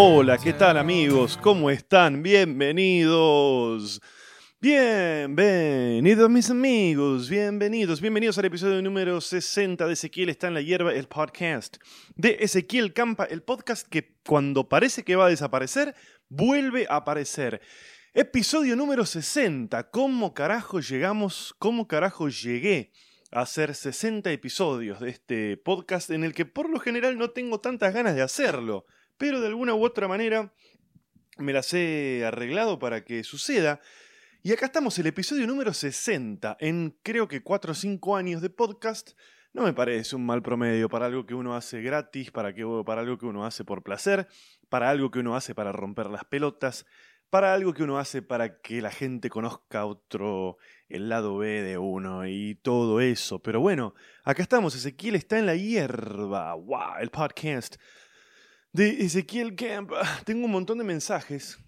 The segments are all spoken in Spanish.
Hola, ¿qué tal amigos? ¿Cómo están? Bienvenidos. Bienvenidos mis amigos, bienvenidos, bienvenidos al episodio número 60 de Ezequiel está en la hierba, el podcast de Ezequiel Campa, el podcast que cuando parece que va a desaparecer, vuelve a aparecer. Episodio número 60, ¿cómo carajo llegamos, cómo carajo llegué a hacer 60 episodios de este podcast en el que por lo general no tengo tantas ganas de hacerlo, pero de alguna u otra manera me las he arreglado para que suceda. Y acá estamos, el episodio número 60, en creo que 4 o 5 años de podcast. No me parece un mal promedio para algo que uno hace gratis, para, que, para algo que uno hace por placer, para algo que uno hace para romper las pelotas, para algo que uno hace para que la gente conozca otro, el lado B de uno y todo eso. Pero bueno, acá estamos, Ezequiel está en la hierba, wow, el podcast de Ezequiel Camp. Tengo un montón de mensajes,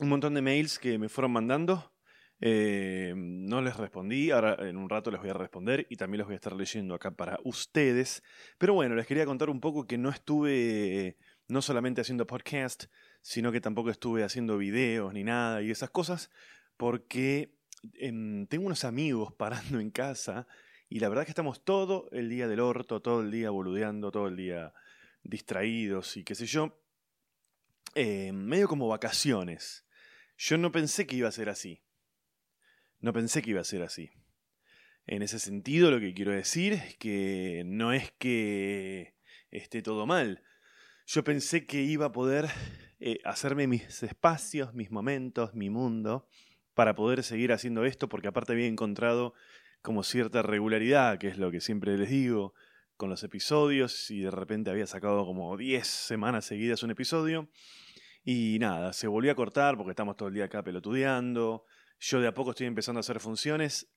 un montón de mails que me fueron mandando. Eh, no les respondí, ahora en un rato les voy a responder y también los voy a estar leyendo acá para ustedes. Pero bueno, les quería contar un poco que no estuve no solamente haciendo podcast, sino que tampoco estuve haciendo videos ni nada y esas cosas, porque em, tengo unos amigos parando en casa y la verdad es que estamos todo el día del orto, todo el día boludeando, todo el día distraídos y qué sé yo, eh, medio como vacaciones. Yo no pensé que iba a ser así. No pensé que iba a ser así. En ese sentido, lo que quiero decir es que no es que esté todo mal. Yo pensé que iba a poder eh, hacerme mis espacios, mis momentos, mi mundo, para poder seguir haciendo esto, porque aparte había encontrado como cierta regularidad, que es lo que siempre les digo, con los episodios, y de repente había sacado como 10 semanas seguidas un episodio, y nada, se volvió a cortar porque estamos todo el día acá pelotudeando, yo de a poco estoy empezando a hacer funciones,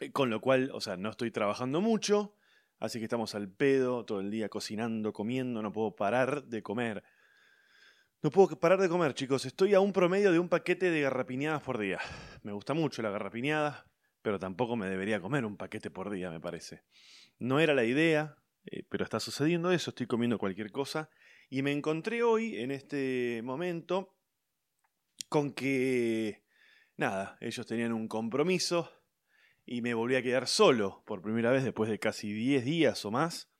eh, con lo cual, o sea, no estoy trabajando mucho, así que estamos al pedo todo el día cocinando, comiendo, no puedo parar de comer. No puedo parar de comer, chicos. Estoy a un promedio de un paquete de garrapiñadas por día. Me gusta mucho la garrapiñada, pero tampoco me debería comer un paquete por día, me parece. No era la idea, eh, pero está sucediendo eso. Estoy comiendo cualquier cosa. Y me encontré hoy, en este momento, con que, nada, ellos tenían un compromiso y me volví a quedar solo por primera vez después de casi 10 días o más.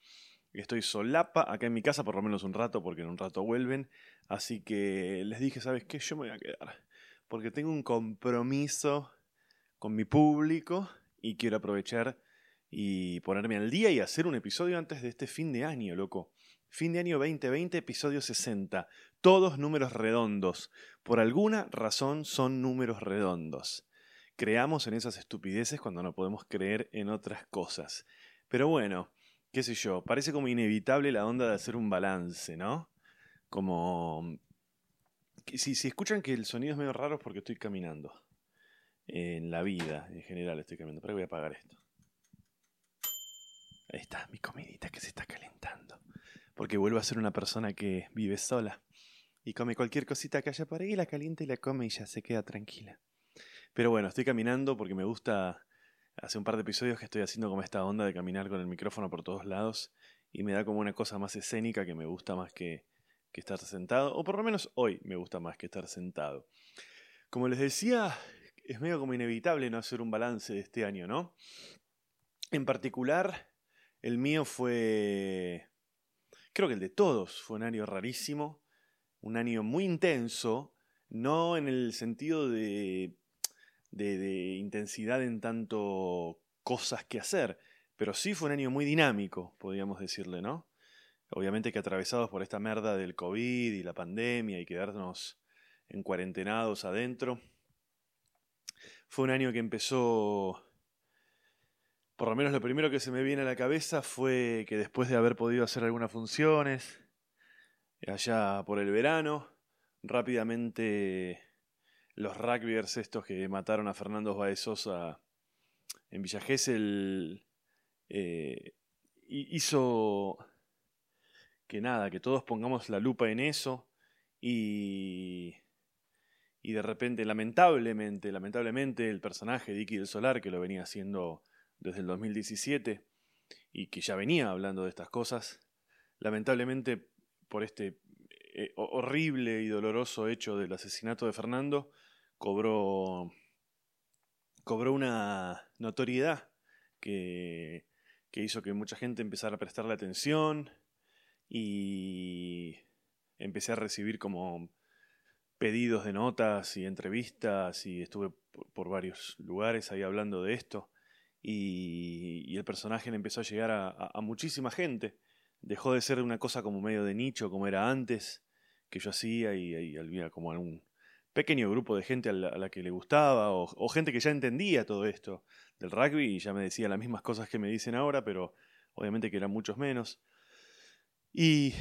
Estoy solapa acá en mi casa por lo menos un rato porque en un rato vuelven. Así que les dije, ¿sabes qué? Yo me voy a quedar. Porque tengo un compromiso con mi público y quiero aprovechar y ponerme al día y hacer un episodio antes de este fin de año, loco. Fin de año 2020, episodio 60. Todos números redondos. Por alguna razón son números redondos. Creamos en esas estupideces cuando no podemos creer en otras cosas. Pero bueno, qué sé yo, parece como inevitable la onda de hacer un balance, ¿no? Como... Si, si escuchan que el sonido es medio raro es porque estoy caminando. En la vida, en general, estoy caminando. Pero voy a apagar esto. Ahí está, mi comidita que se está calentando. Porque vuelvo a ser una persona que vive sola. Y come cualquier cosita que haya por ahí, la calienta y la come y ya se queda tranquila. Pero bueno, estoy caminando porque me gusta. Hace un par de episodios que estoy haciendo como esta onda de caminar con el micrófono por todos lados. Y me da como una cosa más escénica que me gusta más que, que estar sentado, o por lo menos hoy me gusta más que estar sentado. Como les decía, es medio como inevitable no hacer un balance de este año, ¿no? En particular, el mío fue, creo que el de todos, fue un año rarísimo, un año muy intenso, no en el sentido de, de, intensidad en tanto cosas que hacer, pero sí fue un año muy dinámico, podríamos decirle, ¿no? Obviamente que atravesados por esta merda del COVID y la pandemia y quedarnos en cuarentenados adentro. Fue un año que empezó, por lo menos lo primero que se me viene a la cabeza fue que después de haber podido hacer algunas funciones, allá por el verano, rápidamente los rugbyers estos que mataron a Fernando Baezosa en Villa Gesell eh, hizo que nada, que todos pongamos la lupa en eso y, y de repente, lamentablemente, lamentablemente, el personaje de del Solar, que lo venía haciendo desde el 2017 y que ya venía hablando de estas cosas, lamentablemente por este eh, horrible y doloroso hecho del asesinato de Fernando cobró, cobró una notoriedad que, que hizo que mucha gente empezara a prestarle atención y empecé a recibir como pedidos de notas y entrevistas y estuve por, varios lugares ahí hablando de esto y, el personaje empezó a llegar a, muchísima gente. Dejó de ser una cosa como medio de nicho como era antes, que yo hacía y, había como un pequeño grupo de gente a la, que le gustaba o, gente que ya entendía todo esto del rugby y ya me decía las mismas cosas que me dicen ahora, pero obviamente que eran muchos menos. Y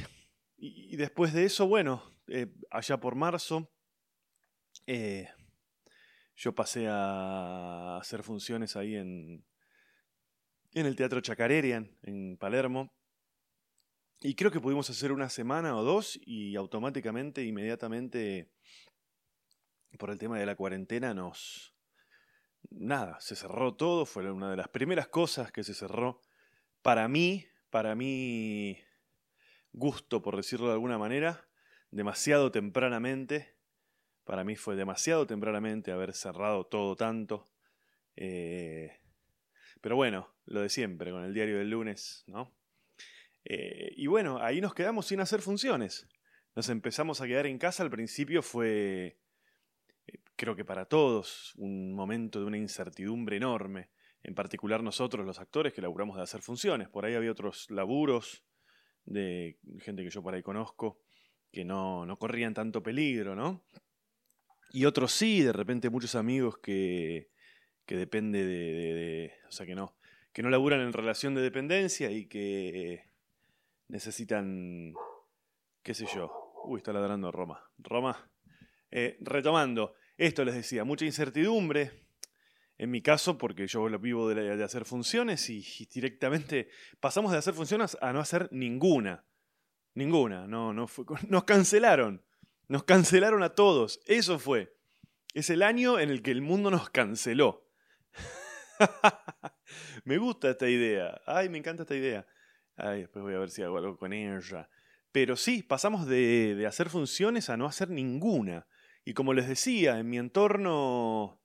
y, después de eso, bueno, eh, allá por marzo, eh, yo pasé a hacer funciones ahí en, en el Teatro Chacarerian, en Palermo. Y creo que pudimos hacer una semana o dos y automáticamente, inmediatamente, por el tema de la cuarentena, nos... Nada, se cerró todo, fue una de las primeras cosas que se cerró. Para mí, para mí, gusto, por decirlo de alguna manera, demasiado tempranamente. Para mí fue demasiado tempranamente haber cerrado todo tanto. Eh, pero bueno, lo de siempre, con el diario del lunes, ¿no? Eh, y bueno, ahí nos quedamos sin hacer funciones. Nos empezamos a quedar en casa. Al principio fue, eh, creo que para todos, un momento de una incertidumbre enorme. En particular nosotros, los actores, que laburamos de hacer funciones. Por ahí había otros laburos de gente que yo por ahí conozco, que no, no corrían tanto peligro, ¿no? Y otros sí, de repente muchos amigos que, que depende de, O sea, que no, que no laburan en relación de dependencia y que necesitan, qué sé yo. Uy, está ladrando Roma. Roma. Eh, retomando, esto les decía, mucha incertidumbre, en mi caso, porque yo vivo de, hacer funciones y, directamente pasamos de hacer funciones a no hacer ninguna. Ninguna. No, no fue, nos cancelaron. Nos cancelaron a todos. Eso fue. Es el año en el que el mundo nos canceló. me gusta esta idea. Ay, me encanta esta idea. Ay, después voy a ver si hago algo con ella. Pero sí, pasamos de, de hacer funciones a no hacer ninguna. Y como les decía, en mi entorno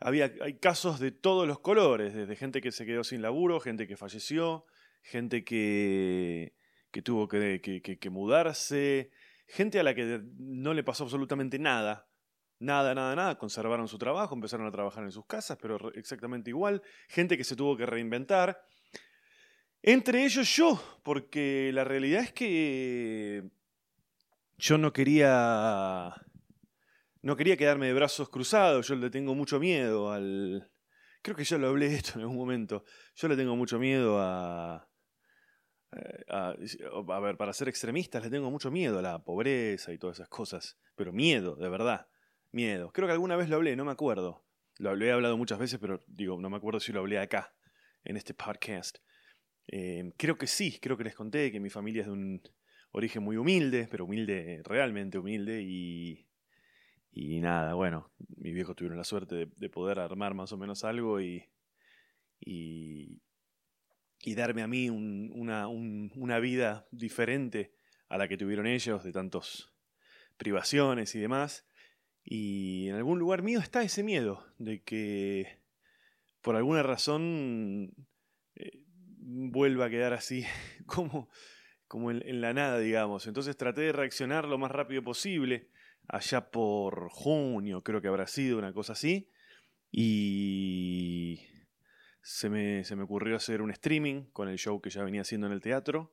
había, hay casos de todos los colores, desde gente que se quedó sin laburo, gente que falleció, gente que, que tuvo que, que, mudarse, gente a la que no le pasó absolutamente nada. Nada, nada, nada. Conservaron su trabajo, empezaron a trabajar en sus casas, pero exactamente igual. Gente que se tuvo que reinventar. Entre ellos yo, porque la realidad es que yo no quería no quería quedarme de brazos cruzados, yo le tengo mucho miedo al... Creo que ya lo hablé de esto en algún momento. Yo le tengo mucho miedo a, eh, a, a, ver, para ser extremistas le tengo mucho miedo a la pobreza y todas esas cosas. Pero miedo, de verdad. Miedo. Creo que alguna vez lo hablé, no me acuerdo. Lo he hablado muchas veces, pero digo, no me acuerdo si lo hablé acá, en este podcast. Eh, creo que sí, creo que les conté que mi familia es de un origen muy humilde, pero humilde, realmente humilde, y nada, bueno, mis viejos tuvieron la suerte de, poder armar más o menos algo y, y, darme a mí una, una vida diferente a la que tuvieron ellos, de tantas privaciones y demás. Y en algún lugar mío está ese miedo de que por alguna razón eh, vuelva a quedar así como, como en, la nada, digamos. Entonces traté de reaccionar lo más rápido posible allá por junio, creo que habrá sido una cosa así. Y se me, se me ocurrió hacer un streaming con el show que ya venía haciendo en el teatro.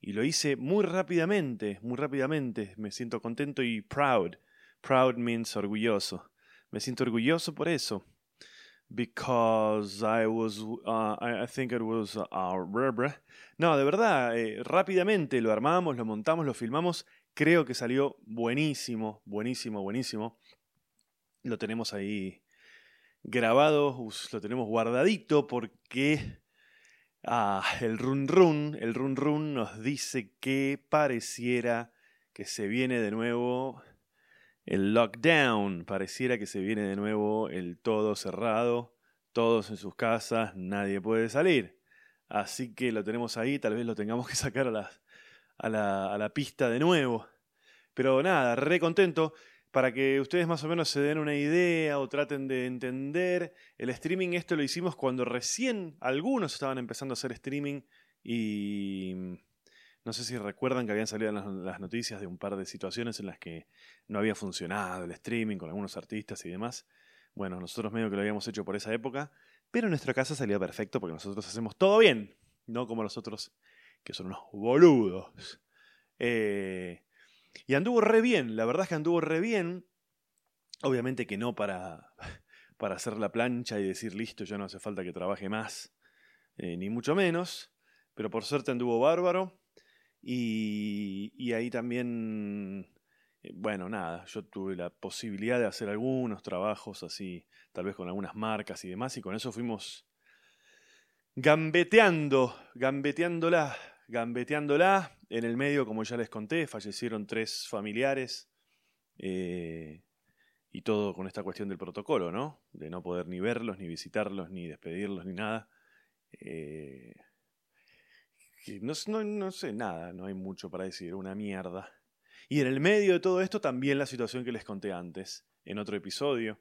Y lo hice muy rápidamente, muy rápidamente. Me siento contento y proud. Proud means orgulloso. Me siento orgulloso por eso. Because I was, uh, I think it was, uh, no, de verdad, eh, rápidamente lo armamos, lo montamos, lo filmamos Creo que salió buenísimo, buenísimo, buenísimo. Lo tenemos ahí grabado, lo tenemos guardadito porque ah, el run run, el run run nos dice que pareciera que se viene de nuevo el lockdown, pareciera que se viene de nuevo el todo cerrado, todos en sus casas, nadie puede salir. Así que lo tenemos ahí, tal vez lo tengamos que sacar a la pista de nuevo. Pero nada, re contento. Para que ustedes más o menos se den una idea o traten de entender, el streaming esto lo hicimos cuando recién algunos estaban empezando a hacer streaming y no sé si recuerdan que habían salido las, noticias de un par de situaciones en las que no había funcionado el streaming con algunos artistas y demás. Bueno, nosotros medio que lo habíamos hecho por esa época, pero en nuestra casa salía perfecto porque nosotros hacemos todo bien, no como los otros que son unos boludos. Eh, y anduvo re bien, la verdad es que anduvo re bien. Obviamente que no para, para hacer la plancha y decir listo, ya no hace falta que trabaje más, eh, ni mucho menos. Pero por suerte anduvo bárbaro. Y, y ahí también, eh, bueno, nada, yo tuve la posibilidad de hacer algunos trabajos así, tal vez con algunas marcas y demás, y con eso fuimos gambeteando, gambeteándola, gambeteándola. En el medio, como ya les conté, fallecieron tres familiares. Eh, y todo con esta cuestión del protocolo, ¿no? De no poder ni verlos, ni visitarlos, ni despedirlos, ni nada. Eh, no, no, no, sé nada, no hay mucho para decir, una mierda. Y en el medio de todo esto también la situación que les conté antes, en otro episodio,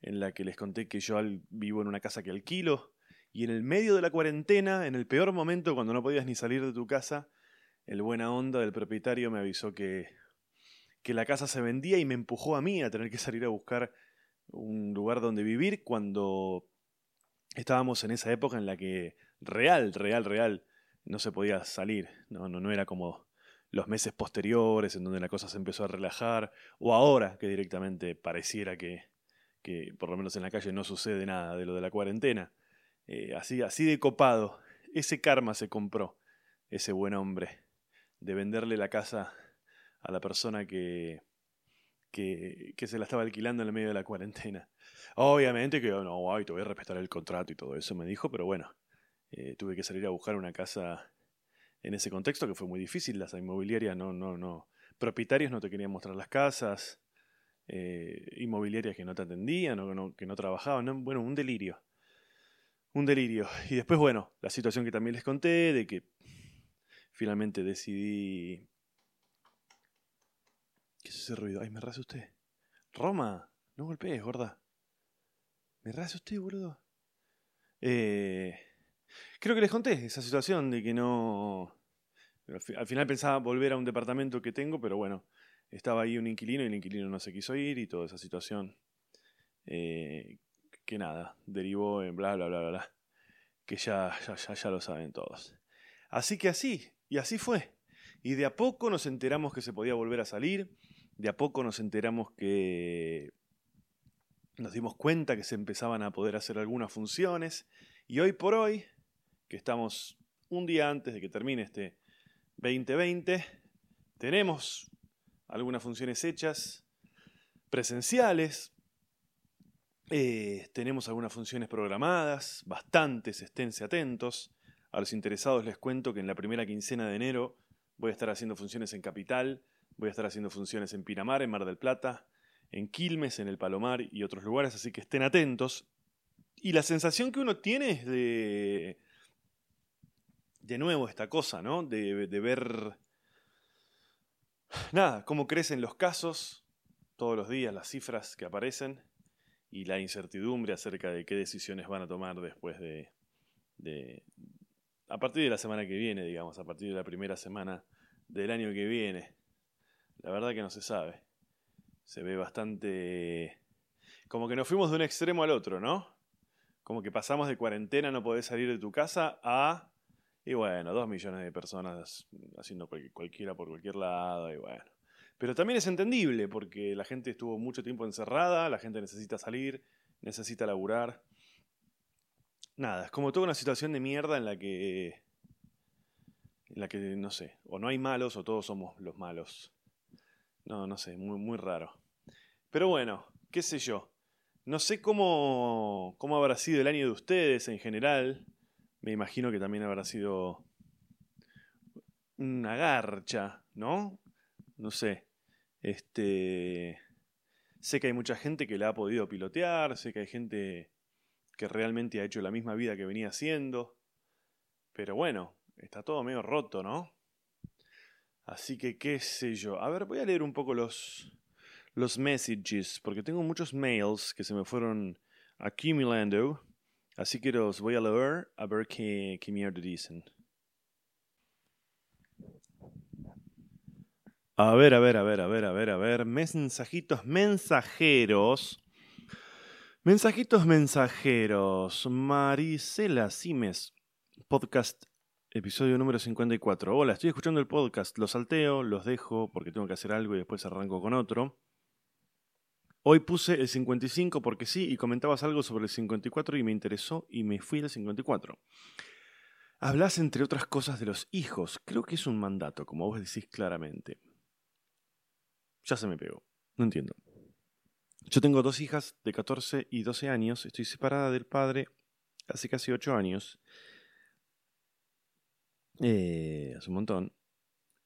en la que les conté que yo vivo en una casa que alquilo, y en el medio de la cuarentena, en el peor momento cuando no podías ni salir de tu casa, el buena onda del propietario me avisó que, que la casa se vendía y me empujó a mí a tener que salir a buscar un lugar donde vivir cuando estábamos en esa época en la que real, real, real no se podía salir, no, no, no era como los meses posteriores en donde la cosa se empezó a relajar, o ahora que directamente pareciera que, que por lo menos en la calle no sucede nada de lo de la cuarentena. Eh, así, así de copado. Ese karma se compró, ese buen hombre, de venderle la casa a la persona que, que, se la estaba alquilando en el medio de la cuarentena. Obviamente que no, ay, te voy a respetar el contrato y todo eso me dijo, pero bueno, eh, tuve que salir a buscar una casa en ese contexto que fue muy difícil. Las inmobiliarias no, no, no. Propietarios no te querían mostrar las casas. Eh, inmobiliarias que no te atendían o que no trabajaban. Bueno, un delirio. Un delirio. Y después, bueno, la situación que también les conté de que finalmente decidí. ¿Qué es ese ruido? Ay, me rasa usted. Roma, no golpees, gorda. Me rasa usted, boludo. Eh, Creo que les conté esa situación de que no... Al final pensaba volver a un departamento que tengo, pero bueno, estaba ahí un inquilino y el inquilino no se quiso ir y toda esa situación eh, que nada, derivó en bla, bla, bla, bla, bla, que ya, ya, ya, ya lo saben todos. Así que así, y así fue. Y de a poco nos enteramos que se podía volver a salir, de a poco nos enteramos que nos dimos cuenta que se empezaban a poder hacer algunas funciones, y hoy por hoy estamos un día antes de que termine este 2020. Tenemos algunas funciones hechas, presenciales, eh, tenemos algunas funciones programadas, bastantes, esténse atentos. A los interesados les cuento que en la primera quincena de enero voy a estar haciendo funciones en Capital, voy a estar haciendo funciones en Pinamar, en Mar del Plata, en Quilmes, en el Palomar y otros lugares, así que estén atentos. Y la sensación que uno tiene es de de nuevo esta cosa, ¿no? De, ver, nada, cómo crecen los casos todos los días, las cifras que aparecen y la incertidumbre acerca de qué decisiones van a tomar después de, de, a partir de la semana que viene, digamos, a partir de la primera semana del año que viene. La verdad que no se sabe. Se ve bastante... Como que nos fuimos de un extremo al otro, ¿no? Como que pasamos de cuarentena, no podés salir de tu casa, a y bueno, dos millones de personas haciendo cualquiera por cualquier lado, y bueno. Pero también es entendible, porque la gente estuvo mucho tiempo encerrada, la gente necesita salir, necesita laburar. Nada, es como toda una situación de mierda en la que. en la que, no sé, o no hay malos o todos somos los malos. No, no sé, muy, muy raro. Pero bueno, qué sé yo. No sé cómo, cómo habrá sido el año de ustedes en general. Me imagino que también habrá sido una garcha, ¿no? No sé. Este. Sé que hay mucha gente que la ha podido pilotear, sé que hay gente que realmente ha hecho la misma vida que venía haciendo. Pero bueno, está todo medio roto, ¿no? Así que qué sé yo. A ver, voy a leer un poco los, los messages, porque tengo muchos mails que se me fueron acumulando. Así que los voy a leer a ver qué, qué mierda dicen. A ver, a ver, a ver, a ver, a ver, a ver. Mensajitos mensajeros. Mensajitos mensajeros. Marisela Simes. Podcast episodio número 54. Hola, estoy escuchando el podcast. Los salteo, los dejo porque tengo que hacer algo y después arranco con otro. Hoy puse el 55 porque sí y comentabas algo sobre el 54 y me interesó y me fui al 54. Hablas entre otras cosas de los hijos. Creo que es un mandato, como vos decís claramente. Ya se me pegó. No entiendo. Yo tengo dos hijas de 14 y 12 años. Estoy separada del padre hace casi 8 años. Eh, hace un montón.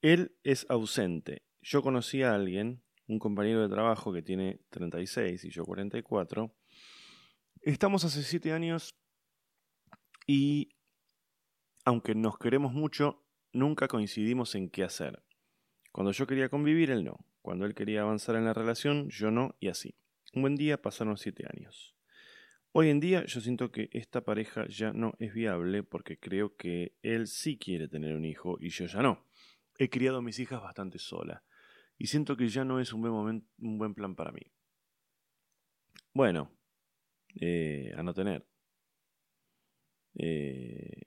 Él es ausente. Yo conocí a alguien un compañero de trabajo que tiene 36 y yo 44. Estamos hace 7 años y, aunque nos queremos mucho, nunca coincidimos en qué hacer. Cuando yo quería convivir, él no. Cuando él quería avanzar en la relación, yo no, y así. Un buen día pasaron 7 años. Hoy en día yo siento que esta pareja ya no es viable porque creo que él sí quiere tener un hijo y yo ya no. He criado a mis hijas bastante sola y siento que ya no es un buen, momento, un buen plan para mí. Bueno, eh, a no tener. Eh,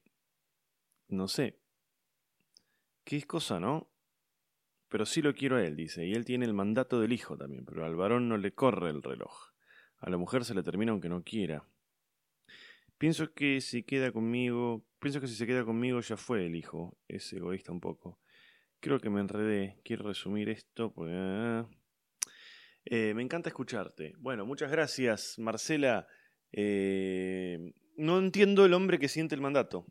no sé. ¿Qué es cosa, no? Pero sí lo quiero a él, dice, y él tiene el mandato del hijo también, pero al varón no le corre el reloj. A la mujer se le termina aunque no quiera. Pienso que si queda conmigo, pienso que si se queda conmigo ya fue el hijo, es egoísta un poco. Creo que me enredé. Quiero resumir esto. Pues, me encanta escucharte. Bueno, muchas gracias, Marcela. Eh, no entiendo el hombre que siente el mandato.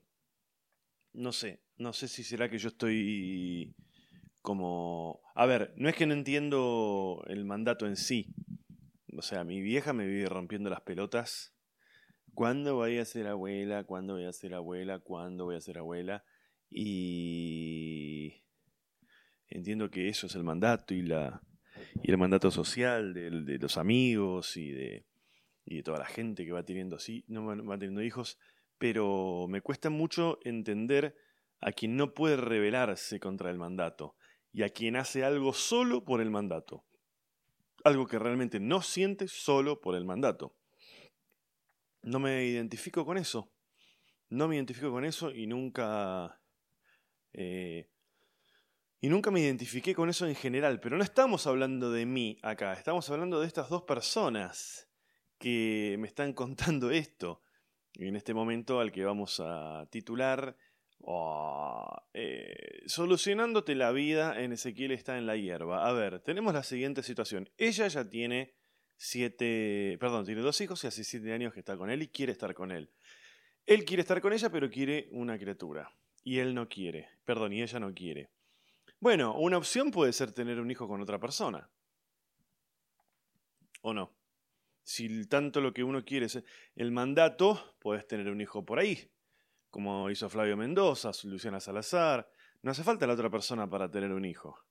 No sé. No sé si será que yo estoy como... A ver, no es que no entiendo el mandato en sí. O sea, mi vieja me vive rompiendo las pelotas. ¿Cuándo voy a ser abuela? ¿Cuándo voy a ser abuela? ¿Cuándo voy a ser abuela? Y Entiendo que eso es el mandato y, la, y el mandato social de, los amigos y de, y de toda la gente que va teniendo así, no va teniendo hijos, pero me cuesta mucho entender a quien no puede rebelarse contra el mandato y a quien hace algo solo por el mandato. Algo que realmente no siente solo por el mandato. No me identifico con eso. No me identifico con eso y nunca eh, y nunca me identifiqué con eso en general, pero no estamos hablando de mí acá, estamos hablando de estas dos personas que me están contando esto. En este momento al que vamos a titular eh, Solucionándote la vida en Ezequiel está en la hierba. A ver, tenemos la siguiente situación. Ella ya tiene siete, perdón, tiene dos hijos y hace siete años que está con él y quiere estar con él. Él quiere estar con ella, pero quiere una criatura. Y él no quiere. Perdón, y ella no quiere. Bueno, una opción puede ser tener un hijo con otra persona. ¿O no? Si tanto lo que uno quiere es el mandato, puedes tener un hijo por ahí, como hizo Flavio Mendoza, Luciana Salazar. No hace falta la otra persona para tener un hijo.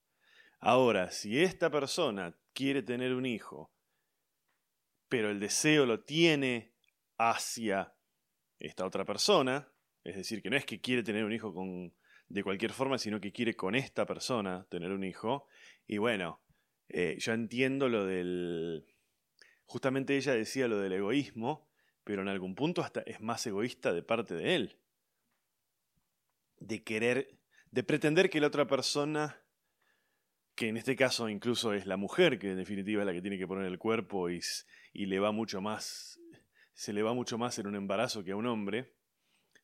Ahora, si esta persona quiere tener un hijo, pero el deseo lo tiene hacia esta otra persona, es decir, que no es que quiere tener un hijo con de cualquier forma, sino que quiere con esta persona tener un hijo. Y bueno, eh, yo entiendo lo del... Justamente ella decía lo del egoísmo, pero en algún punto hasta es más egoísta de parte de él. De querer, de pretender que la otra persona, que en este caso incluso es la mujer, que en definitiva es la que tiene que poner el cuerpo y, le va mucho más, se le va mucho más en un embarazo que a un hombre,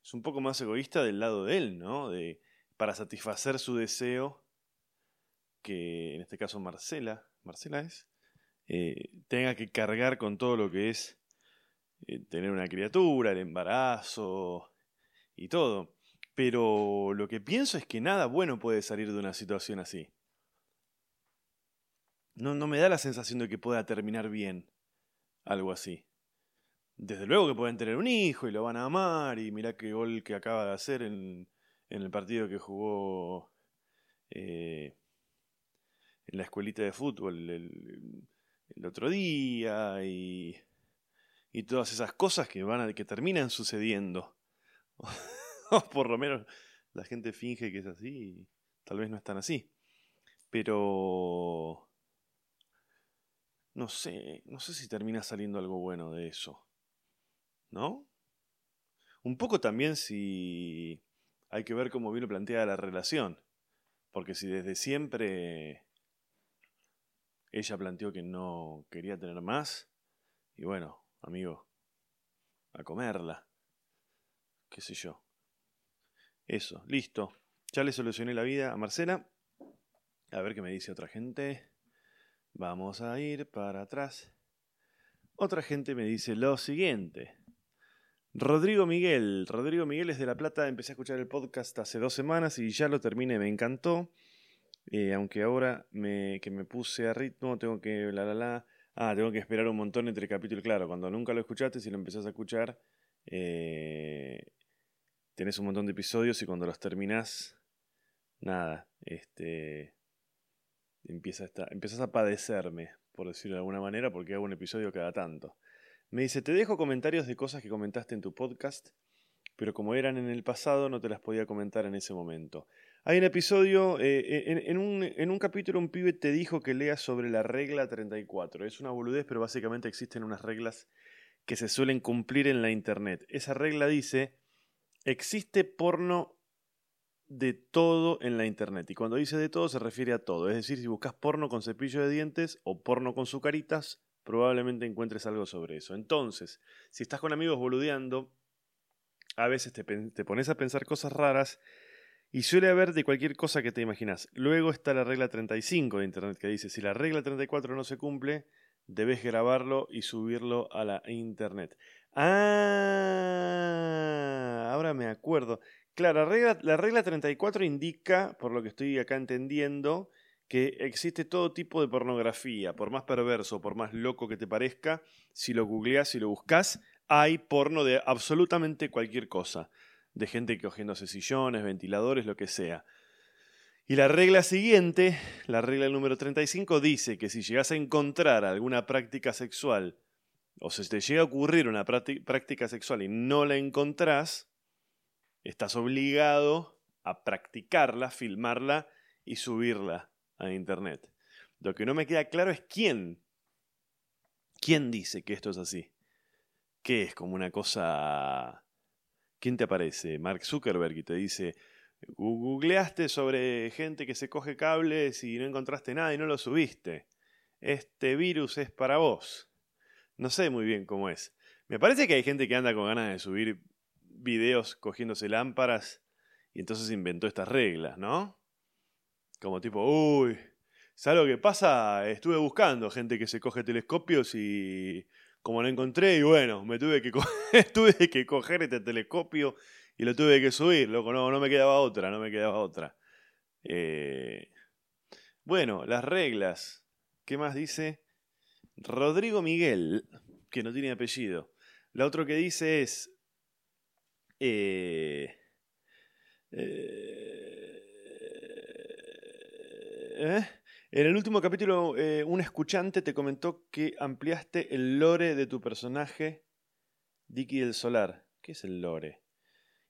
es un poco más egoísta del lado de él, ¿no? De, para satisfacer su deseo, que en este caso Marcela, Marcela es, eh, tenga que cargar con todo lo que es eh, tener una criatura, el embarazo y todo. Pero lo que pienso es que nada bueno puede salir de una situación así. No, no me da la sensación de que pueda terminar bien algo así. Desde luego que pueden tener un hijo y lo van a amar y mirá qué gol que acaba de hacer en, en el partido que jugó eh, en la escuelita de fútbol el, otro día y, y, todas esas cosas que, van a, que terminan sucediendo. o por lo menos la gente finge que es así tal vez no es tan así. Pero... No sé, no sé si termina saliendo algo bueno de eso. ¿No? Un poco también si hay que ver cómo viene planteada la relación. Porque si desde siempre ella planteó que no quería tener más, y bueno, amigo, a comerla. ¿Qué sé yo? Eso, listo. Ya le solucioné la vida a Marcela. A ver qué me dice otra gente. Vamos a ir para atrás. Otra gente me dice lo siguiente. Rodrigo Miguel. Rodrigo Miguel es de La Plata. Empecé a escuchar el podcast hace dos semanas y ya lo terminé. Me encantó. Eh, aunque ahora me, que me puse a ritmo, tengo que la la la. Ah, tengo que esperar un montón entre capítulos. Claro, cuando nunca lo escuchaste, si lo empezás a escuchar, eh, tenés un montón de episodios y cuando los terminás, nada, este, empieza a empiezas a padecerme, por decirlo de alguna manera, porque hago un episodio cada tanto. Me dice, te dejo comentarios de cosas que comentaste en tu podcast, pero como eran en el pasado no te las podía comentar en ese momento. Hay un episodio, eh, eh, en, un, capítulo un pibe te dijo que leas sobre la regla 34. Es una boludez, pero básicamente existen unas reglas que se suelen cumplir en la Internet. Esa regla dice, existe porno de todo en la internet. Y cuando dice de todo se refiere a todo. Es decir, si buscas porno con cepillo de dientes o porno con sucaritas, probablemente encuentres algo sobre eso. Entonces, si estás con amigos boludeando, a veces te, te pones a pensar cosas raras y suele haber de cualquier cosa que te imaginas. Luego está la regla 35 de Internet que dice, si la regla 34 no se cumple, debes grabarlo y subirlo a la Internet. Ah, ahora me acuerdo. Claro, la regla, la regla 34 indica, por lo que estoy acá entendiendo, que existe todo tipo de pornografía, por más perverso, por más loco que te parezca, si lo googleás, si lo buscas, hay porno de absolutamente cualquier cosa, de gente cogiéndose sillones, ventiladores, lo que sea. Y la regla siguiente, la regla número 35, dice que si llegas a encontrar alguna práctica sexual, o si te llega a ocurrir una práctica sexual y no la encontrás, estás obligado a practicarla, filmarla y subirla a internet. Lo que no me queda claro es quién. ¿Quién dice que esto es así? ¿Qué es como una cosa... ¿Quién te aparece? Mark Zuckerberg y te dice, googleaste sobre gente que se coge cables y no encontraste nada y no lo subiste. Este virus es para vos. No sé muy bien cómo es. Me parece que hay gente que anda con ganas de subir videos cogiéndose lámparas y entonces inventó estas reglas, ¿no? Como tipo, uy, ¿sabes lo que pasa? Estuve buscando gente que se coge telescopios y como no encontré, y bueno, me tuve que, tuve que coger este telescopio y lo tuve que subir, loco, no, no me quedaba otra, no me quedaba otra. Eh, bueno, las reglas. ¿Qué más dice? Rodrigo Miguel, que no tiene apellido. La otra que dice es, eh, eh, ¿eh? En el último capítulo, un escuchante te comentó que ampliaste el lore de tu personaje, Dicky del Solar. ¿Qué es el lore?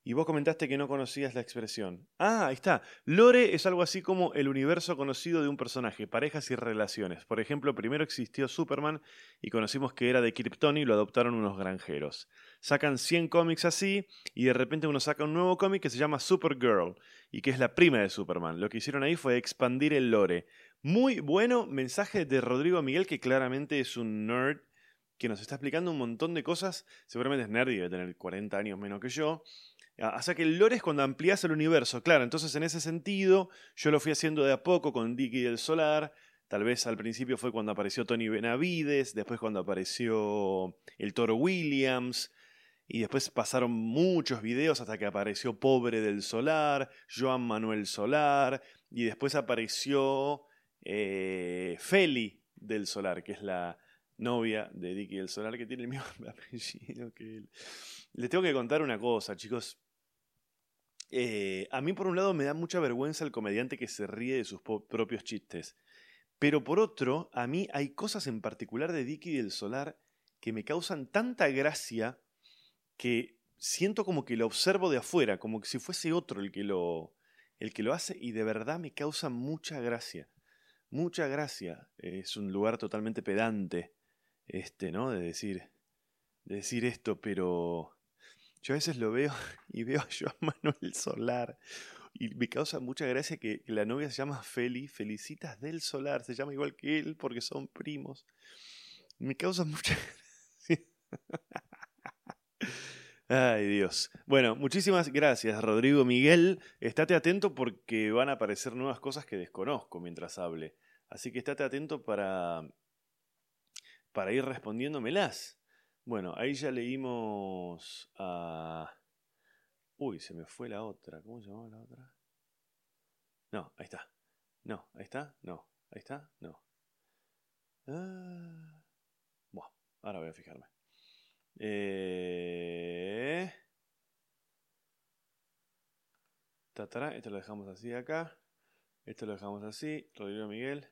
Y vos comentaste que no conocías la expresión. Ah, ahí está. Lore es algo así como el universo conocido de un personaje, parejas y relaciones. Por ejemplo, primero existió Superman y conocimos que era de Krypton y lo adoptaron unos granjeros. Sacan 100 cómics así y de repente uno saca un nuevo cómic que se llama Supergirl y que es la prima de Superman. Lo que hicieron ahí fue expandir el lore. Muy bueno mensaje de Rodrigo Miguel, que claramente es un nerd que nos está explicando un montón de cosas. Seguramente es nerd y debe tener 40 años menos que yo. Ah, o sea que el lore es cuando amplias el universo, claro. Entonces, en ese sentido, yo lo fui haciendo de a poco con Dicky del Solar. Tal vez al principio fue cuando apareció Tony Benavides, después cuando apareció el Toro Williams, y después pasaron muchos videos hasta que apareció Pobre del Solar, Joan Manuel Solar, y después apareció eh, Feli del Solar, que es la novia de Dicky del Solar, que tiene el mismo apellido que él. Les tengo que contar una cosa, chicos. Eh, a mí, por un lado, me da mucha vergüenza el comediante que se ríe de sus propios chistes. Pero por otro, a mí hay cosas en particular de Dicky del Solar que me causan tanta gracia que siento como que lo observo de afuera, como que si fuese otro el que lo, el que lo hace, y de verdad me causa mucha gracia. Mucha gracia. Es un lugar totalmente pedante, este, ¿no? De decir, de decir esto, pero yo a veces lo veo y veo a Joan Manuel Solar. Y me causa mucha gracia que la novia se llama Feli, Felicitas del Solar, se llama igual que él porque son primos. Me causa mucha gracia. Ay Dios. Bueno, muchísimas gracias Rodrigo Miguel. Estate atento porque van a aparecer nuevas cosas que desconozco mientras hable. Así que estate atento para, para ir respondiéndomelas. Bueno, ahí ya leímos a... Uy, se me fue la otra. ¿Cómo se llamaba la otra? No, ahí está. No, ahí está. No, ahí está. No. Ah... Bueno, ahora voy a fijarme. Eh... Esto lo dejamos así acá. Esto lo dejamos así. Rodrigo Miguel.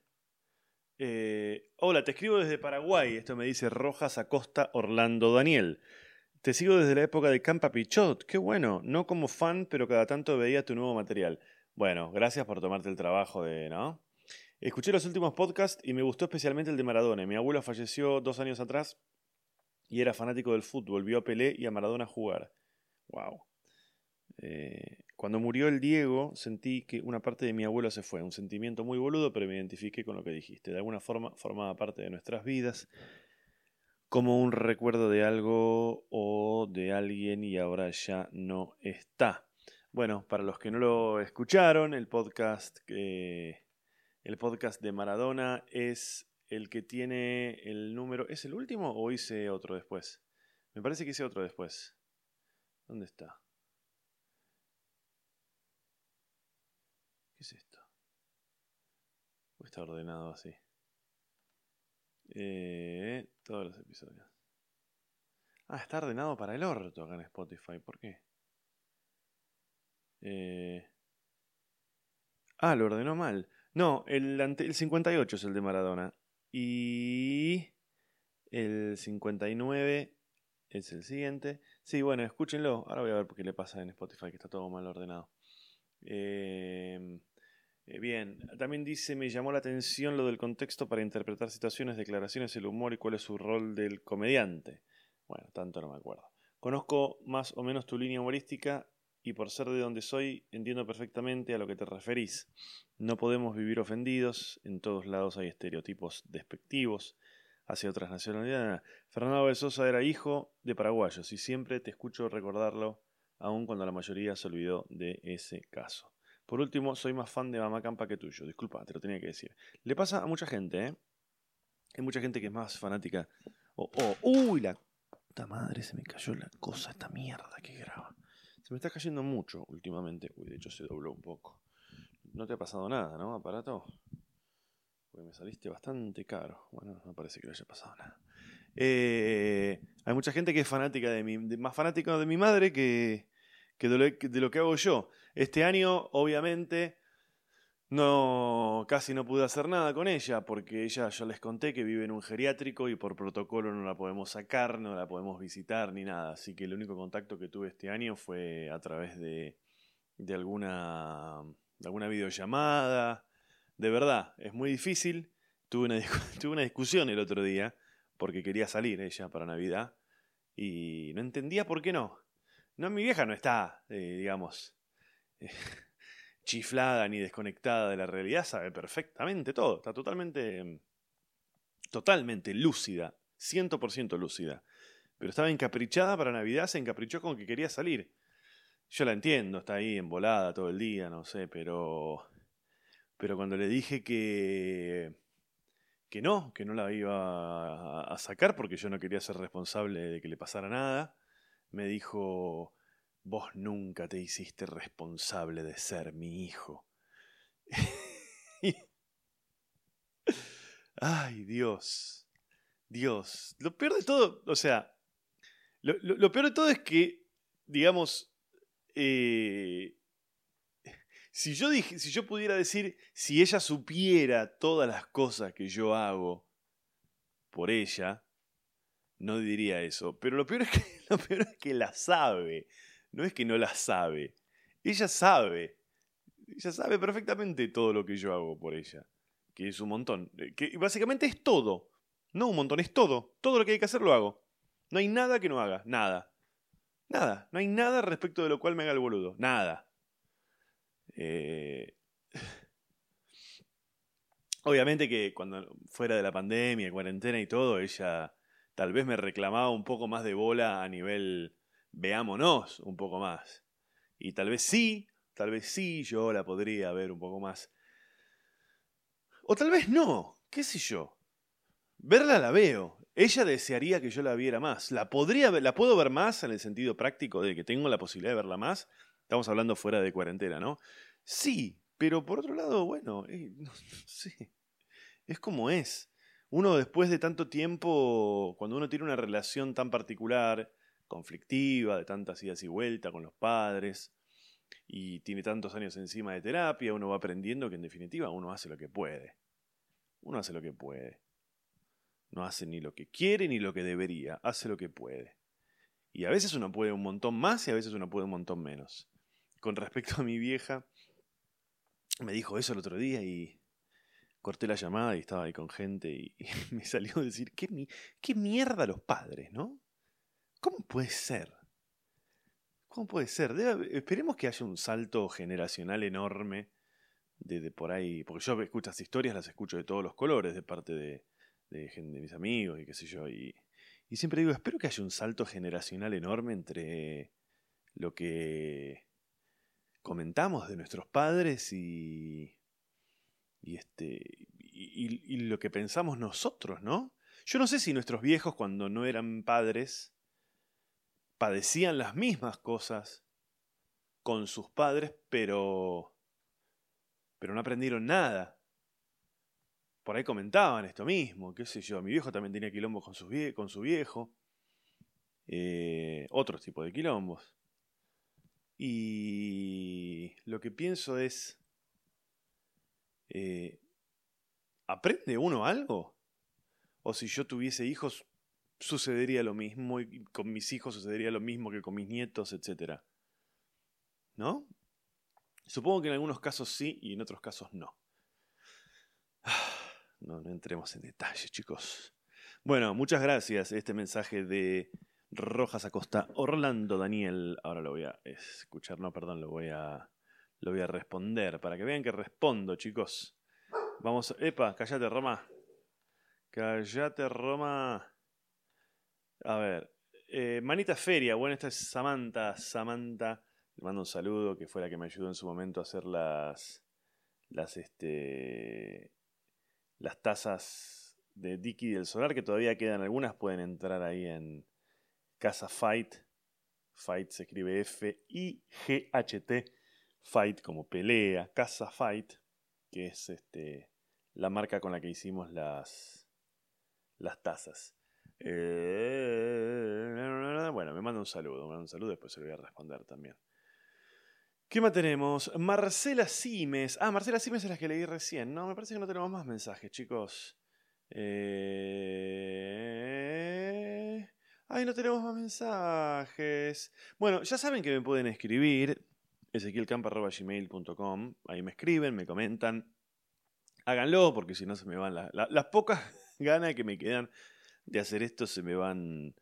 Eh, hola, te escribo desde Paraguay. Esto me dice Rojas Acosta Orlando Daniel. Te sigo desde la época de Campa Pichot. Qué bueno. No como fan, pero cada tanto veía tu nuevo material. Bueno, gracias por tomarte el trabajo de, ¿no? Escuché los últimos podcasts y me gustó especialmente el de Maradona. Mi abuelo falleció dos años atrás y era fanático del fútbol. Vio a Pelé y a Maradona jugar. Wow. Eh, cuando murió el Diego, sentí que una parte de mi abuelo se fue. Un sentimiento muy boludo, pero me identifiqué con lo que dijiste. De alguna forma formaba parte de nuestras vidas, como un recuerdo de algo o de alguien y ahora ya no está. Bueno, para los que no lo escucharon, el podcast, el podcast de Maradona es el que tiene el número. ¿Es el último o hice otro después? Me parece que hice otro después. ¿Dónde está? es esto? está ordenado así? Eh, todos los episodios. Ah, está ordenado para el orto acá en Spotify. ¿Por qué? Eh, ah, lo ordenó mal. No, el, el 58 es el de Maradona. Y el 59 es el siguiente. Sí, bueno, escúchenlo. Ahora voy a ver por qué le pasa en Spotify, que está todo mal ordenado. Eh, eh, bien, también dice, me llamó la atención lo del contexto para interpretar situaciones, declaraciones, el humor y cuál es su rol del comediante. Bueno, tanto no me acuerdo. Conozco más o menos tu línea humorística y por ser de donde soy entiendo perfectamente a lo que te referís. No podemos vivir ofendidos, en todos lados hay estereotipos despectivos hacia otras nacionalidades. Fernando de Sosa era hijo de paraguayos y siempre te escucho recordarlo, aun cuando la mayoría se olvidó de ese caso. Por último, soy más fan de Mamá Campa que tuyo. Disculpa, te lo tenía que decir. Le pasa a mucha gente, ¿eh? Hay mucha gente que es más fanática. Oh, oh, uy, la puta madre, se me cayó la cosa, esta mierda que graba. Se me está cayendo mucho últimamente. Uy, de hecho se dobló un poco. No te ha pasado nada, ¿no, aparato? Porque me saliste bastante caro. Bueno, no parece que le haya pasado nada. Eh, hay mucha gente que es fanática de mi. más fanática de mi madre que, que de lo, que hago yo. Este año, obviamente, no, casi no pude hacer nada con ella, porque ella, yo les conté que vive en un geriátrico y por protocolo no la podemos sacar, no la podemos visitar ni nada. Así que el único contacto que tuve este año fue a través de, de alguna, de alguna videollamada. De verdad, es muy difícil. Tuve una, tuve una discusión el otro día, porque quería salir ella para Navidad, y no entendía por qué no. No, mi vieja no está, eh, digamos, chiflada ni desconectada de la realidad, sabe perfectamente todo, está totalmente, totalmente lúcida, 100% lúcida. Pero estaba encaprichada para Navidad, se encaprichó con que quería salir. Yo la entiendo, está ahí embolada todo el día, no sé, pero. Pero cuando le dije que. que no, que no la iba a sacar porque yo no quería ser responsable de que le pasara nada, me dijo, vos nunca te hiciste responsable de ser mi hijo. Ay, Dios, Dios. Lo peor de todo, o sea, lo, peor de todo es que, digamos, eh, si yo, si yo pudiera decir, si ella supiera todas las cosas que yo hago por ella, no diría eso. Pero lo lo peor es que la sabe. No es que no la sabe. Ella sabe. Ella sabe perfectamente todo lo que yo hago por ella. Que es un montón. Eh, que básicamente es todo. No un montón, es todo. Todo lo que hay que hacer lo hago. No hay nada que no haga. Nada. Nada. No hay nada respecto de lo cual me haga el boludo. Nada. Eh... Obviamente que cuando fuera de la pandemia, cuarentena y todo, ella tal vez me reclamaba un poco más de bola a nivel veámonos un poco más. Y tal vez sí, tal vez sí, yo la podría ver un poco más. O tal vez no, qué sé yo. Verla la veo. Ella desearía que yo la viera más. ¿La, podría, ¿La puedo ver más en el sentido práctico de que tengo la posibilidad de verla más? Estamos hablando fuera de cuarentena, ¿no? Sí, pero por otro lado, bueno, eh. Es como es uno después de tanto tiempo, cuando uno tiene una relación tan particular, conflictiva, de tantas idas y vueltas con los padres, y tiene tantos años encima de terapia, uno va aprendiendo que en definitiva uno hace lo que puede. Uno hace lo que puede. No hace ni lo que quiere ni lo que debería, hace lo que puede. Y a veces uno puede un montón más y a veces uno puede un montón menos. Con respecto a mi vieja, me dijo eso el otro día y corté la llamada y estaba ahí con gente y, me salió a decir, ¿qué, qué mierda los padres, ¿no? ¿Cómo puede ser? ¿Cómo puede ser? esperemos que haya un salto generacional enorme de, por ahí, porque yo escucho estas historias, las escucho de todos los colores, de parte de, mis amigos y qué sé yo, y, y siempre digo, espero que haya un salto generacional enorme entre lo que comentamos de nuestros padres y, y, este, y, lo que pensamos nosotros, ¿no? Yo no sé si nuestros viejos cuando no eran padres padecían las mismas cosas con sus padres, pero pero no aprendieron nada. Por ahí comentaban esto mismo, qué sé yo, mi viejo también tenía quilombos con su, con su viejo, eh, otros tipos de quilombos. Y lo que pienso es, eh, ¿aprende uno algo? O si yo tuviese hijos, sucedería lo mismo y con mis hijos sucedería lo mismo que con mis nietos, etc. ¿No? Supongo que en algunos casos sí y en otros casos no. No, no entremos en detalles, chicos. Bueno, muchas gracias. Este mensaje de Rojas Acosta Orlando Daniel. Ahora lo voy a escuchar, no, perdón, lo voy a lo voy a responder. Para que vean que respondo, chicos. Vamos, epa, callate, Roma. Callate, Roma. A ver. Eh, Manita Feria, bueno, esta es Samantha. Samantha, le mando un saludo, que fue la que me ayudó en su momento a hacer las. Las, este. Las tazas de Dicky del Solar, que todavía quedan algunas, pueden entrar ahí en Casa Fight. Fight se escribe F-I-G-H-T Fight como pelea, Casa Fight, que es este, la marca con la que hicimos las, las tazas. Eh, bueno, me manda un saludo, me manda un saludo, después se lo voy a responder también. ¿Qué más tenemos? Marcela Simes. Ah, Marcela Simes es la que leí recién. No, me parece que no tenemos más mensajes, chicos. Eh... Ay, no tenemos más mensajes. Bueno, ya saben que me pueden escribir ezequielcampa.gmail.com. Ahí me escriben, me comentan. Háganlo, porque si no se me van las pocas ganas que me quedan de hacer esto, se me van,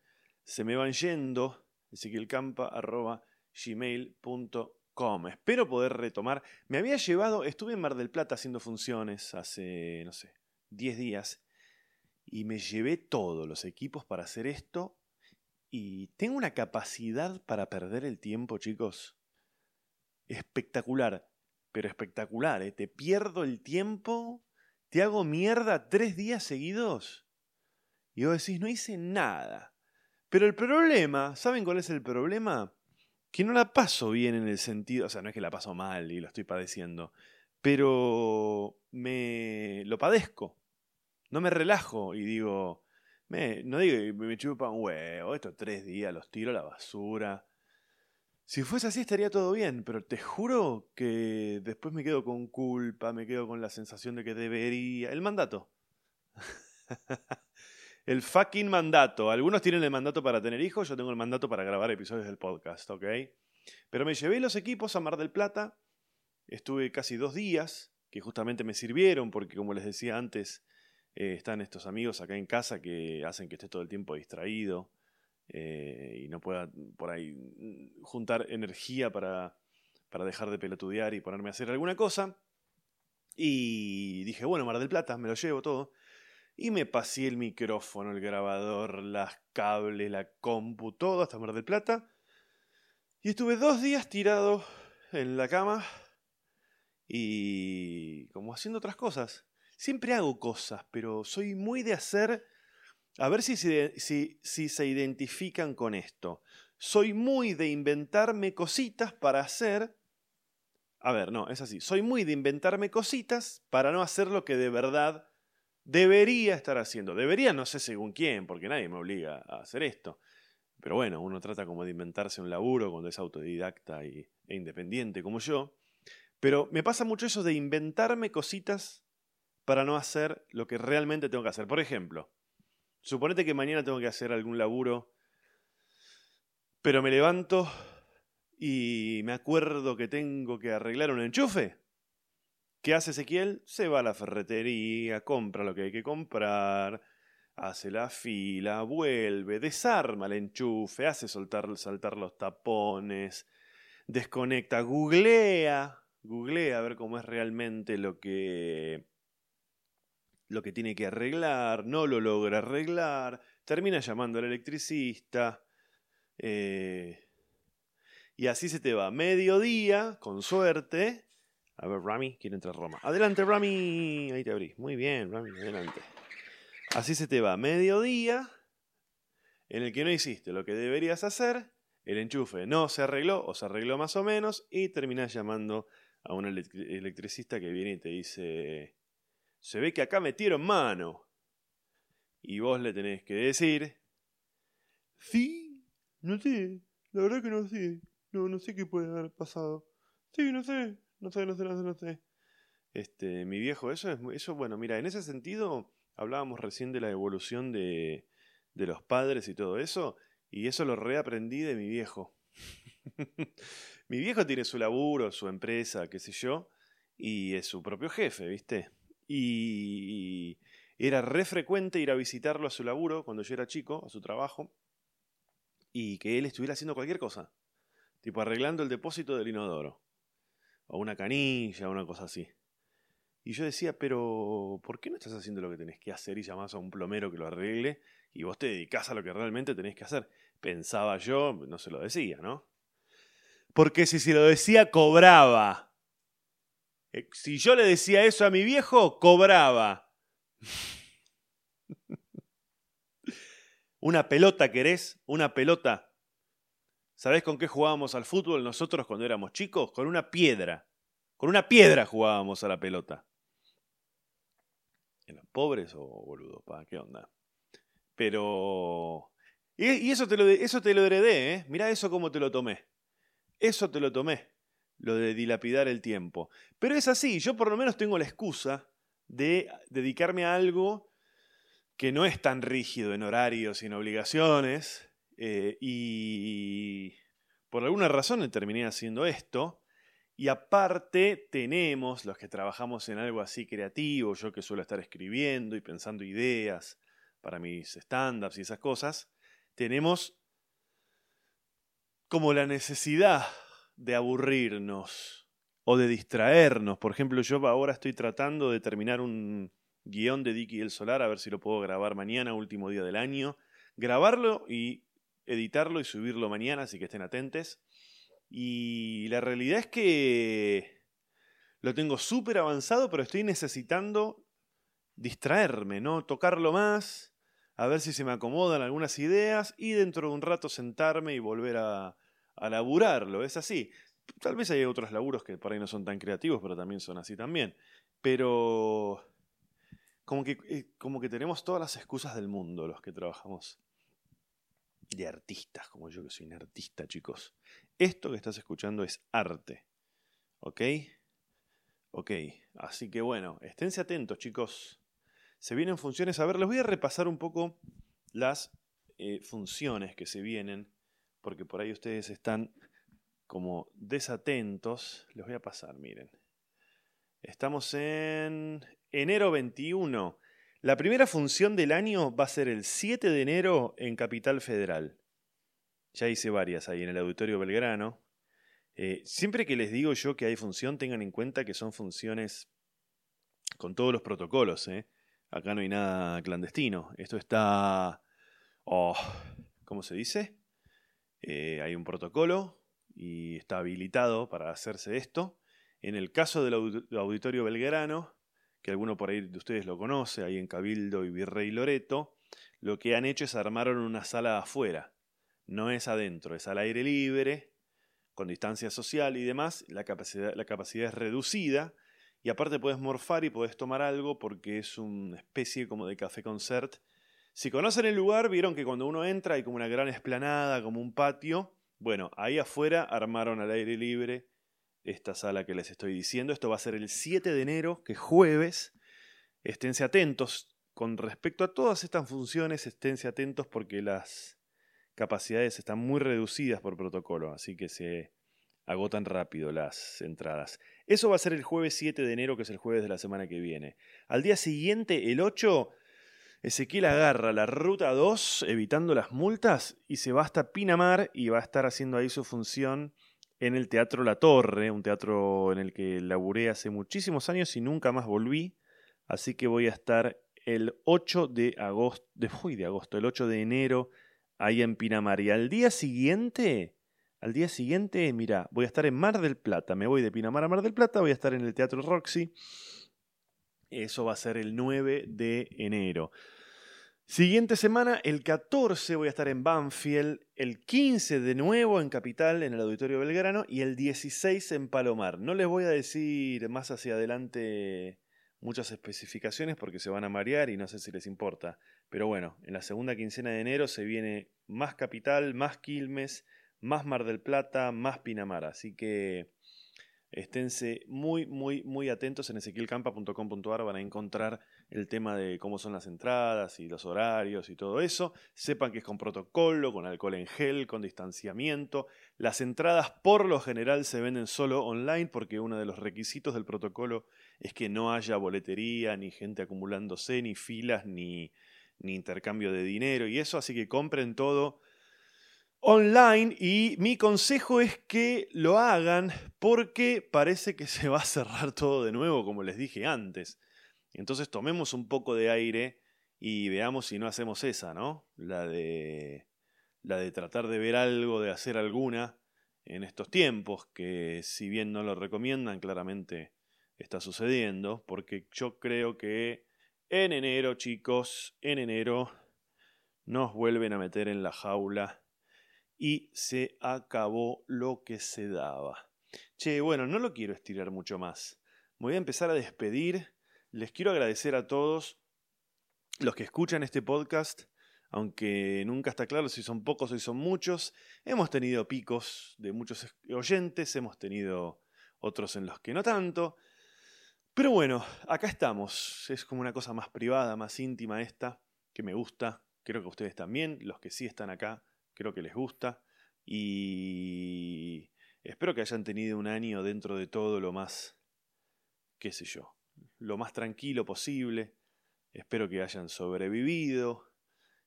se me van yendo. ezequielcampa.gmail.com. Espero poder retomar. Me había llevado, estuve en Mar del Plata haciendo funciones hace, no sé, 10 días. Y me llevé todos los equipos para hacer esto. Y tengo una capacidad para perder el tiempo, chicos espectacular, pero espectacular, ¿eh? Te pierdo el tiempo, te hago mierda tres días seguidos y vos decís, no hice nada. Pero el problema, ¿saben cuál es el problema? Que no la paso bien en el sentido, o sea, no es que la paso mal y lo estoy padeciendo, pero me lo padezco. No me relajo y digo, me, no digo me chupa un huevo, estos tres días los tiro a la basura Si fuese así estaría todo bien, pero te juro que después me quedo con culpa, me quedo con la sensación de que debería... El mandato. el fucking mandato. Algunos tienen el mandato para tener hijos, yo tengo el mandato para grabar episodios del podcast, ¿ok? Pero me llevé los equipos a Mar del Plata, estuve casi dos días, que justamente me sirvieron, porque como les decía antes, eh, están estos amigos acá en casa que hacen que esté todo el tiempo distraído eh, y no pueda por ahí mm, juntar energía para, para dejar de pelotudear y ponerme a hacer alguna cosa. Y dije, bueno, Mar del Plata, me lo llevo todo. Y me pasé el micrófono, el grabador, las cables, la compu, todo hasta Mar del Plata. Y estuve dos días tirado en la cama y como haciendo otras cosas. Siempre hago cosas, pero soy muy de hacer... A ver si si, si se identifican con esto. Soy muy de inventarme cositas para hacer... A ver, no, es así. Soy muy de inventarme cositas para no hacer lo que de verdad debería estar haciendo. Debería, no sé según quién, porque nadie me obliga a hacer esto. Pero bueno, uno trata como de inventarse un laburo cuando es autodidacta y, e independiente como yo. Pero me pasa mucho eso de inventarme cositas para no hacer lo que realmente tengo que hacer. Por ejemplo, suponete que mañana tengo que hacer algún laburo, pero me levanto y me acuerdo que tengo que arreglar un enchufe. ¿Qué hace Ezequiel? Se va a la ferretería, compra lo que hay que comprar, hace la fila, vuelve, desarma el enchufe, hace saltar los tapones, desconecta, googlea, googlea a ver cómo es realmente lo que lo que tiene que arreglar, no lo logra arreglar, termina llamando al electricista, eh, y así se te va. Mediodía, con suerte. A ver, Rami, quiere entrar Roma. Adelante, Rami. Ahí te abrí. Muy bien, Rami, adelante. Así se te va. Mediodía, en el que no hiciste lo que deberías hacer, el enchufe no se arregló o se arregló más o menos, y terminás llamando a un electricista que viene y te dice se ve que acá metieron mano. Y vos le tenés que decir, sí, no sé, la verdad que no sé, no, no sé qué puede haber pasado. Sí, no sé, no sé, no sé, no sé, no sé. Este, mi viejo, eso es, eso, bueno, mira, en ese sentido hablábamos recién de la evolución de, de los padres y todo eso, y eso lo reaprendí de mi viejo. mi viejo tiene su laburo, su empresa, qué sé yo, y es su propio jefe, ¿viste? Y, era re frecuente ir a visitarlo a su laburo cuando yo era chico, a su trabajo, y que él estuviera haciendo cualquier cosa, tipo arreglando el depósito del inodoro, o una canilla, una cosa así. Y yo decía, pero ¿por qué no estás haciendo lo que tenés que hacer y llamás a un plomero que lo arregle y vos te dedicás a lo que realmente tenés que hacer? Pensaba yo, no se lo decía, ¿no? Porque si se lo decía, cobraba. Eh, si yo le decía eso a mi viejo, cobraba. Una pelota querés, una pelota. ¿Sabés con qué jugábamos al fútbol nosotros cuando éramos chicos? Con una piedra. Con una piedra jugábamos a la pelota. ¿Eran pobres o boludos? ¿Para qué onda? Pero... Y, eso, te lo, eso te lo heredé, ¿eh? Mirá eso cómo te lo tomé. Eso te lo tomé lo de dilapidar el tiempo. Pero es así, yo por lo menos tengo la excusa de dedicarme a algo que no es tan rígido en horarios y en obligaciones, eh, y por alguna razón terminé haciendo esto, y aparte tenemos, los que trabajamos en algo así creativo, yo que suelo estar escribiendo y pensando ideas para mis stand-ups y esas cosas, tenemos como la necesidad de aburrirnos o de distraernos. Por ejemplo, yo ahora estoy tratando de terminar un guion de Dicky el Solar, a ver si lo puedo grabar mañana, último día del año. Grabarlo y editarlo y subirlo mañana, así que estén atentos. Y la realidad es que lo tengo súper avanzado, pero estoy necesitando distraerme, ¿no? Tocarlo más, a ver si se me acomodan algunas ideas y dentro de un rato sentarme y volver a, a laburarlo, es así. Tal vez hay otros laburos que por ahí no son tan creativos, pero también son así también. Pero como que, eh, como que tenemos todas las excusas del mundo los que trabajamos de artistas, como yo que soy un artista, chicos. Esto que estás escuchando es arte. ¿Ok? Ok, así que bueno, esténse atentos chicos. Se vienen funciones. A ver, les voy a repasar un poco las eh, funciones que se vienen, porque por ahí ustedes están como desatentos. Les voy a pasar, miren. Estamos en enero 21. La primera función del año va a ser el 7 de enero en Capital Federal. Ya hice varias ahí en el Auditorio Belgrano. Eh, siempre que les digo yo que hay función, tengan en cuenta que son funciones con todos los protocolos. ¿eh? Acá no hay nada clandestino. Esto está... Oh, ¿Cómo se dice? Eh, hay un protocolo y está habilitado para hacerse esto. En el caso del Auditorio Belgrano, que alguno por ahí de ustedes lo conoce, ahí en Cabildo y Virrey Loreto, lo que han hecho es armaron una sala afuera. No es adentro, es al aire libre, con distancia social y demás. La capacidad, la capacidad es reducida. Y aparte puedes morfar y puedes tomar algo porque es una especie como de café concert. Si conocen el lugar, vieron que cuando uno entra hay como una gran esplanada, como un patio. Bueno, ahí afuera armaron al aire libre esta sala que les estoy diciendo. Esto va a ser el 7 de enero, que es jueves. Esténse atentos. Con respecto a todas estas funciones, esténse atentos porque las capacidades están muy reducidas por protocolo, así que se agotan rápido las entradas. Eso va a ser el jueves 7 de enero, que es el jueves de la semana que viene. Al día siguiente, el 8, Ezequiel agarra la ruta 2, evitando las multas, y se va hasta Pinamar y va a estar haciendo ahí su función en el Teatro La Torre, un teatro en el que laburé hace muchísimos años y nunca más volví. Así que voy a estar el 8 de agosto, de, de agosto, el 8 de enero ahí en Pinamar. Y al día siguiente, al día siguiente, mira, voy a estar en Mar del Plata. Me voy de Pinamar a Mar del Plata, voy a estar en el Teatro Roxy. Eso va a ser el 9 de enero. Siguiente semana, el 14 voy a estar en Banfield, el 15 de nuevo en Capital, en el Auditorio Belgrano, y el 16 en Palomar. No les voy a decir más hacia adelante muchas especificaciones porque se van a marear y no sé si les importa. Pero bueno, en la segunda quincena de enero se viene más Capital, más Quilmes, más Mar del Plata, más Pinamar. Así que Esténse muy, muy, muy atentos en ezequielcampa.com.ar, van a encontrar el tema de cómo son las entradas y los horarios y todo eso. Sepan que es con protocolo, con alcohol en gel, con distanciamiento. Las entradas por lo general se venden solo online porque uno de los requisitos del protocolo es que no haya boletería, ni gente acumulándose, ni filas, ni, intercambio de dinero y eso, así que compren todo online y mi consejo es que lo hagan porque parece que se va a cerrar todo de nuevo, como les dije antes. Entonces tomemos un poco de aire y veamos si no hacemos esa, ¿no? La de la de tratar de ver algo, de hacer alguna en estos tiempos, que si bien no lo recomiendan, claramente está sucediendo, porque yo creo que en enero, chicos, en enero nos vuelven a meter en la jaula y se acabó lo que se daba. Che, bueno, no lo quiero estirar mucho más. Voy a empezar a despedir. Les quiero agradecer a todos los que escuchan este podcast, aunque nunca está claro si son pocos o si son muchos. Hemos tenido picos de muchos oyentes, hemos tenido otros en los que no tanto. Pero bueno, acá estamos. Es como una cosa más privada, más íntima esta, que me gusta. Creo que ustedes también, los que sí están acá, creo que les gusta y espero que hayan tenido un año dentro de todo lo más, qué sé yo, lo más tranquilo posible. Espero que hayan sobrevivido.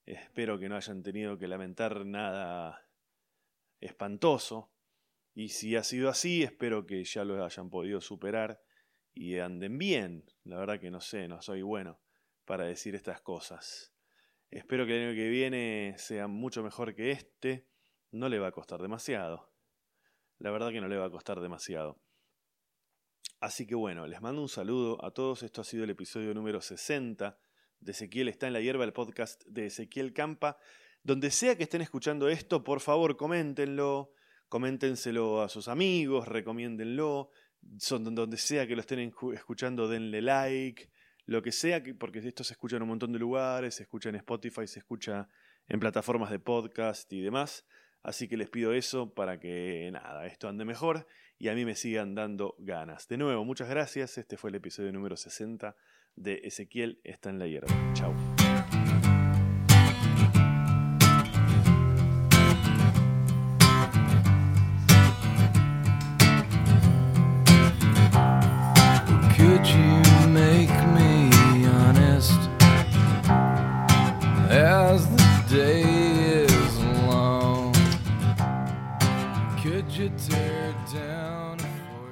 Espero que no hayan tenido que lamentar nada espantoso. Y si ha sido así, espero que ya lo hayan podido superar y anden bien. La verdad que no sé, no soy bueno para decir estas cosas. Espero que el año que viene sea mucho mejor que este. No le va a costar demasiado. La verdad que no le va a costar demasiado. Así que bueno, les mando un saludo a todos. Esto ha sido el episodio número 60 de Ezequiel está en la hierba, el podcast de Ezequiel Campa. Donde sea que estén escuchando esto, por favor, coméntenlo, coméntenselo a sus amigos, recomiéndenlo. Donde sea que lo estén escuchando, denle like, lo que sea, porque esto se escucha en un montón de lugares, se escucha en Spotify, se escucha en plataformas de podcast y demás. Así que les pido eso para que nada, esto ande mejor y a mí me sigan dando ganas. De nuevo, muchas gracias. Este fue el episodio número 60 de Ezequiel está en la hierba. Chao.